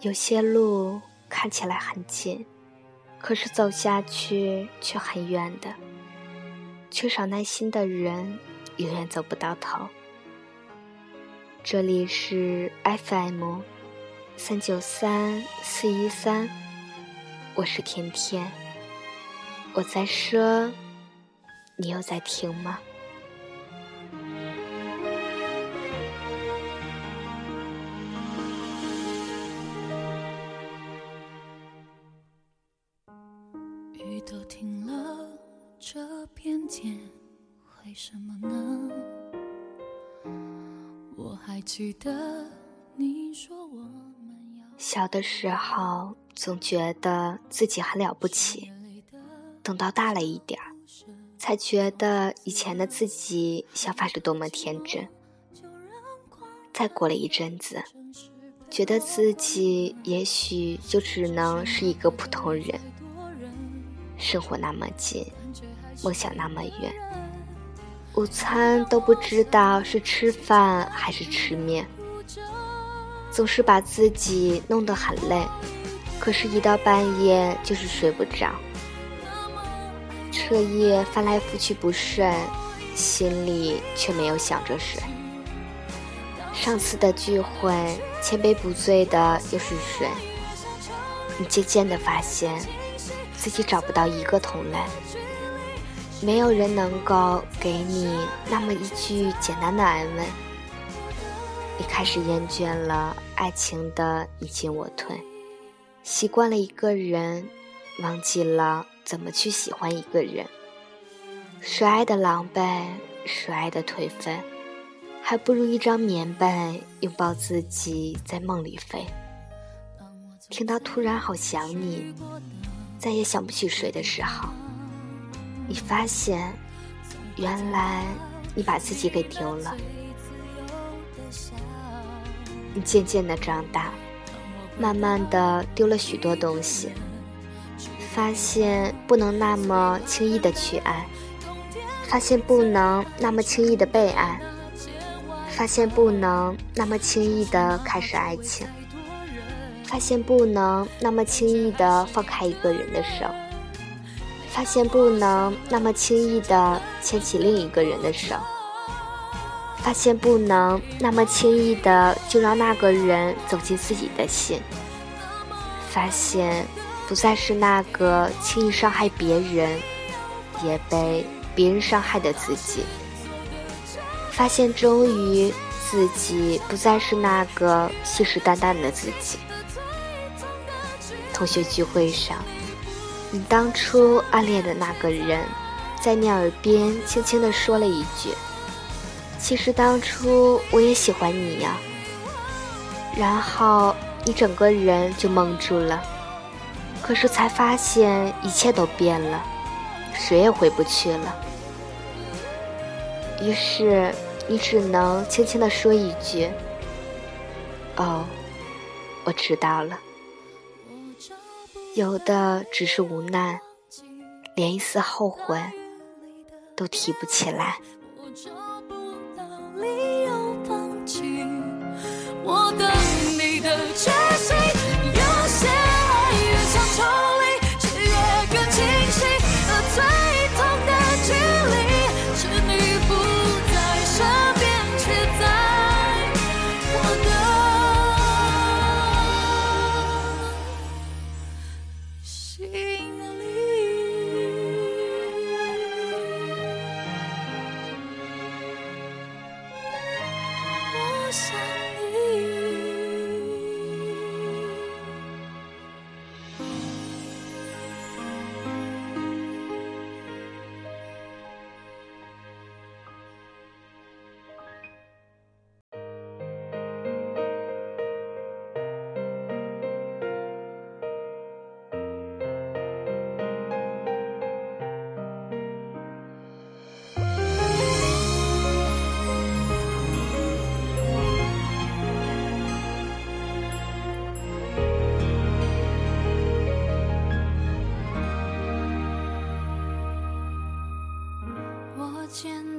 有些路看起来很近，可是走下去却很远的。缺少耐心的人，永远走不到头。这里是 FM 三九三四一三，我是甜甜。我在说，你有在听吗？还记得你说我们要小的时候总觉得自己很了不起，等到大了一点儿，才觉得以前的自己想法是多么天真。再过了一阵子，觉得自己也许就只能是一个普通人。生活那么近，梦想那么远，午餐都不知道是吃饭还是吃面，总是把自己弄得很累，可是，一到半夜就是睡不着，彻夜翻来覆去不睡，心里却没有想着谁。上次的聚会，千杯不醉的又是谁？你渐渐的发现。自己找不到一个同类，没有人能够给你那么一句简单的安慰。你开始厌倦了爱情的你进我退，习惯了一个人，忘记了怎么去喜欢一个人。谁爱的狼狈，谁爱的颓废，还不如一张棉被拥抱自己在梦里飞。听到突然好想你。再也想不起谁的时候，你发现，原来你把自己给丢了。你渐渐的长大，慢慢的丢了许多东西，发现不能那么轻易的去爱，发现不能那么轻易的被爱，发现不能那么轻易的开始爱情。发现不能那么轻易的放开一个人的手，发现不能那么轻易的牵起另一个人的手，发现不能那么轻易的就让那个人走进自己的心，发现不再是那个轻易伤害别人，也被别人伤害的自己，发现终于自己不再是那个信誓旦旦的自己。同学聚会上，你当初暗恋的那个人，在你耳边轻轻地说了一句：“其实当初我也喜欢你呀。”然后你整个人就懵住了，可是才发现一切都变了，谁也回不去了。于是你只能轻轻地说一句：“哦，我知道了。”有的只是无奈连一丝后悔都提不起来。我找不到理由放弃我的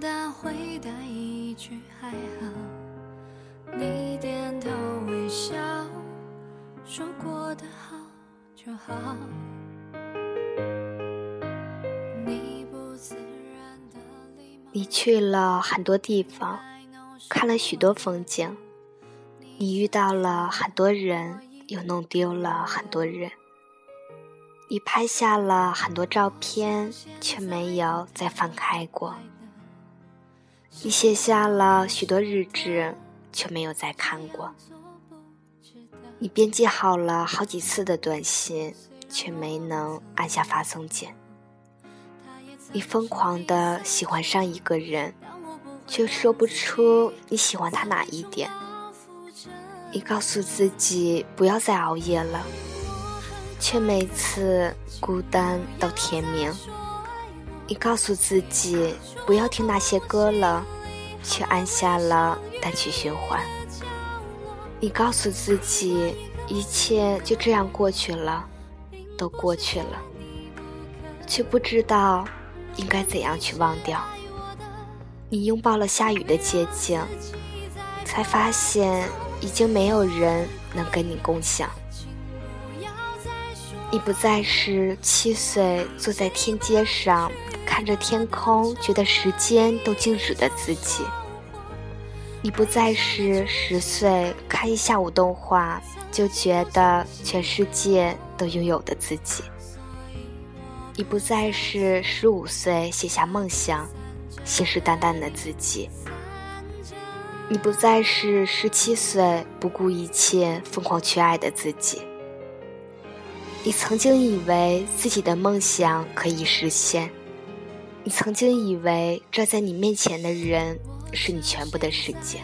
他回答一句还好。你点头微笑说过的好就好。你不自然的礼貌你去了很多地方看了许多风景你遇到了很多人又弄丢了很多人。你拍下了很多照片却没有再翻开过。你写下了许多日志，却没有再看过。你编辑好了好几次的短信，却没能按下发送键。你疯狂的喜欢上一个人，却说不出你喜欢他哪一点。你告诉自己不要再熬夜了，却每次孤单到天明。你告诉自己不要听那些歌了，却按下了单曲循环。你告诉自己一切就这样过去了，都过去了，却不知道。应该怎样去忘掉？你拥抱了下雨的街景，才发现已经没有人能跟你共享。你不再是七岁坐在天阶上看着天空，觉得时间都静止的自己。你不再是十岁看一下午动画就觉得全世界都拥有的自己。你不再是十五岁写下梦想、信誓旦旦的自己；你不再是十七岁不顾一切疯狂去爱的自己。你曾经以为自己的梦想可以实现，你曾经以为站在你面前的人是你全部的世界。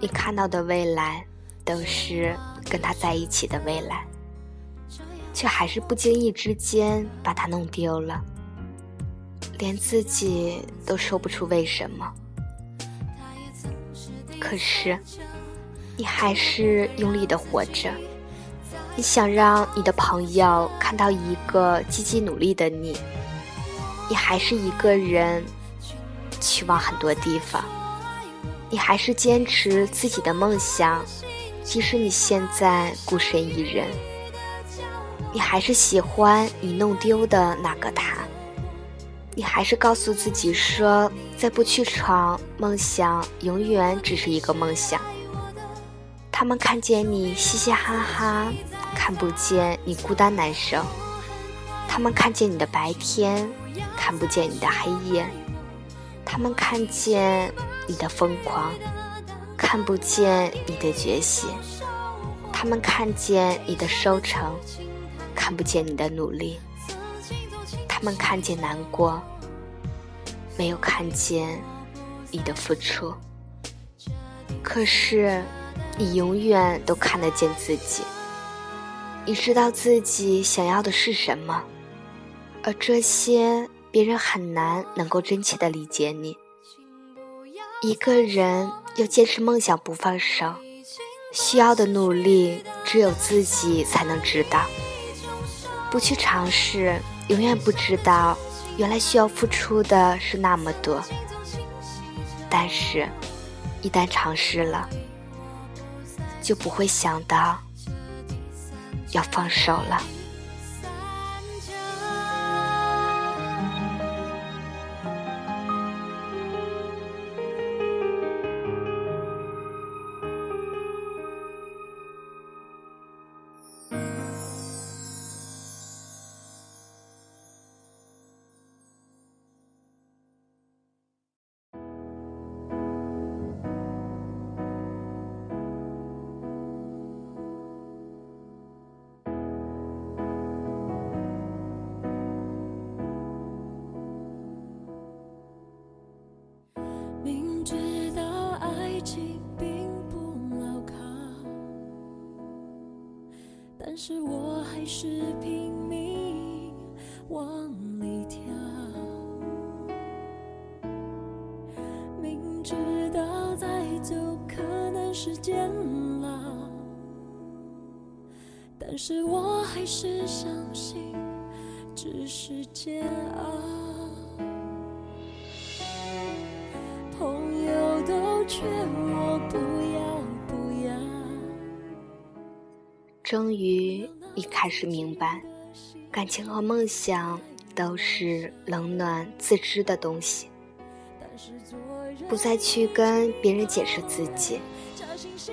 你看到的未来，都是跟他在一起的未来。却还是不经意之间把他弄丢了，连自己都说不出为什么。可是，你还是用力的活着。你想让你的朋友看到一个积极努力的你。你还是一个人去往很多地方。你还是坚持自己的梦想，即使你现在孤身一人。你还是喜欢你弄丢的那个他，你还是告诉自己说，再不去闯，梦想永远只是一个梦想。他们看见你嘻嘻哈哈，看不见你孤单难受；他们看见你的白天，看不见你的黑夜；他们看见你的疯狂，看不见你的决心；他们看见你的收成。看不见你的努力，他们看见难过，没有看见你的付出。可是，你永远都看得见自己。你知道自己想要的是什么，而这些别人很难能够真切的理解你。一个人要坚持梦想不放手，需要的努力只有自己才能知道。不去尝试，永远不知道，原来需要付出的是那么多。但是，一旦尝试了，就不会想到要放手了。还是拼命往里跳，明知道再走可能是监牢，但是我还是相信只是煎熬。朋友都劝我不要不要。终于，你开始明白，感情和梦想都是冷暖自知的东西。不再去跟别人解释自己，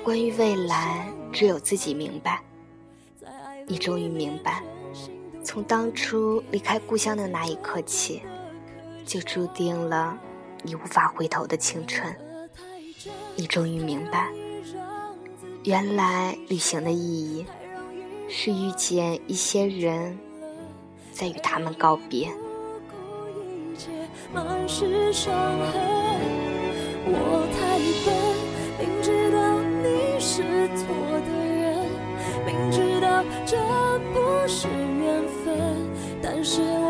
关于未来，只有自己明白。你终于明白，从当初离开故乡的那一刻起，就注定了你无法回头的青春。你终于明白，原来旅行的意义，是遇见一些人，再与他们告别。满是伤痕我太笨，明知道你是错的人，明知道这不是缘分，但是我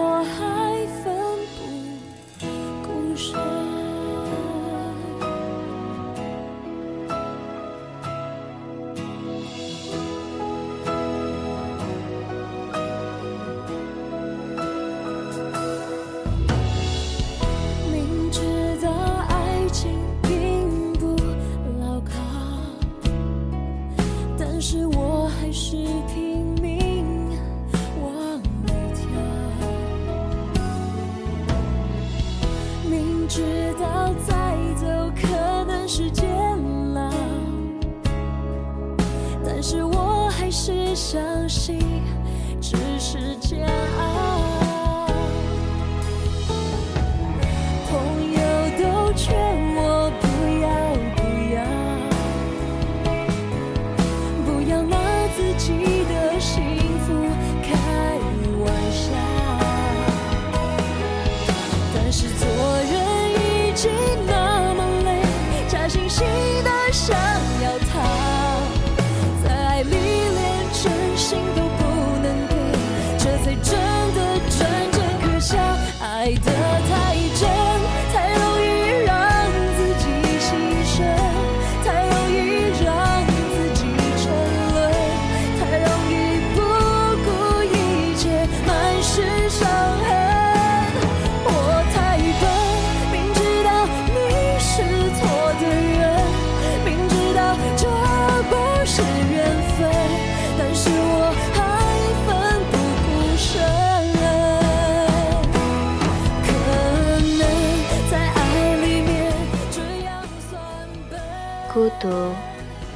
孤独，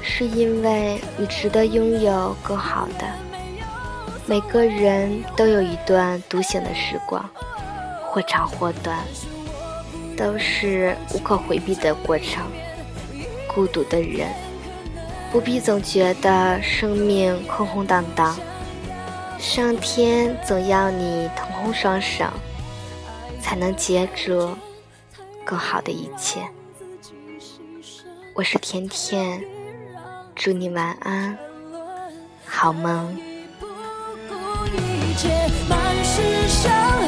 是因为你值得拥有更好的。每个人都有一段独行的时光，或长或短，都是无可回避的过程。孤独的人，不必总觉得生命空空荡荡，上天总要你腾空双手，才能接住更好的一切。我是甜甜祝你晚安好梦。不顾一切满是伤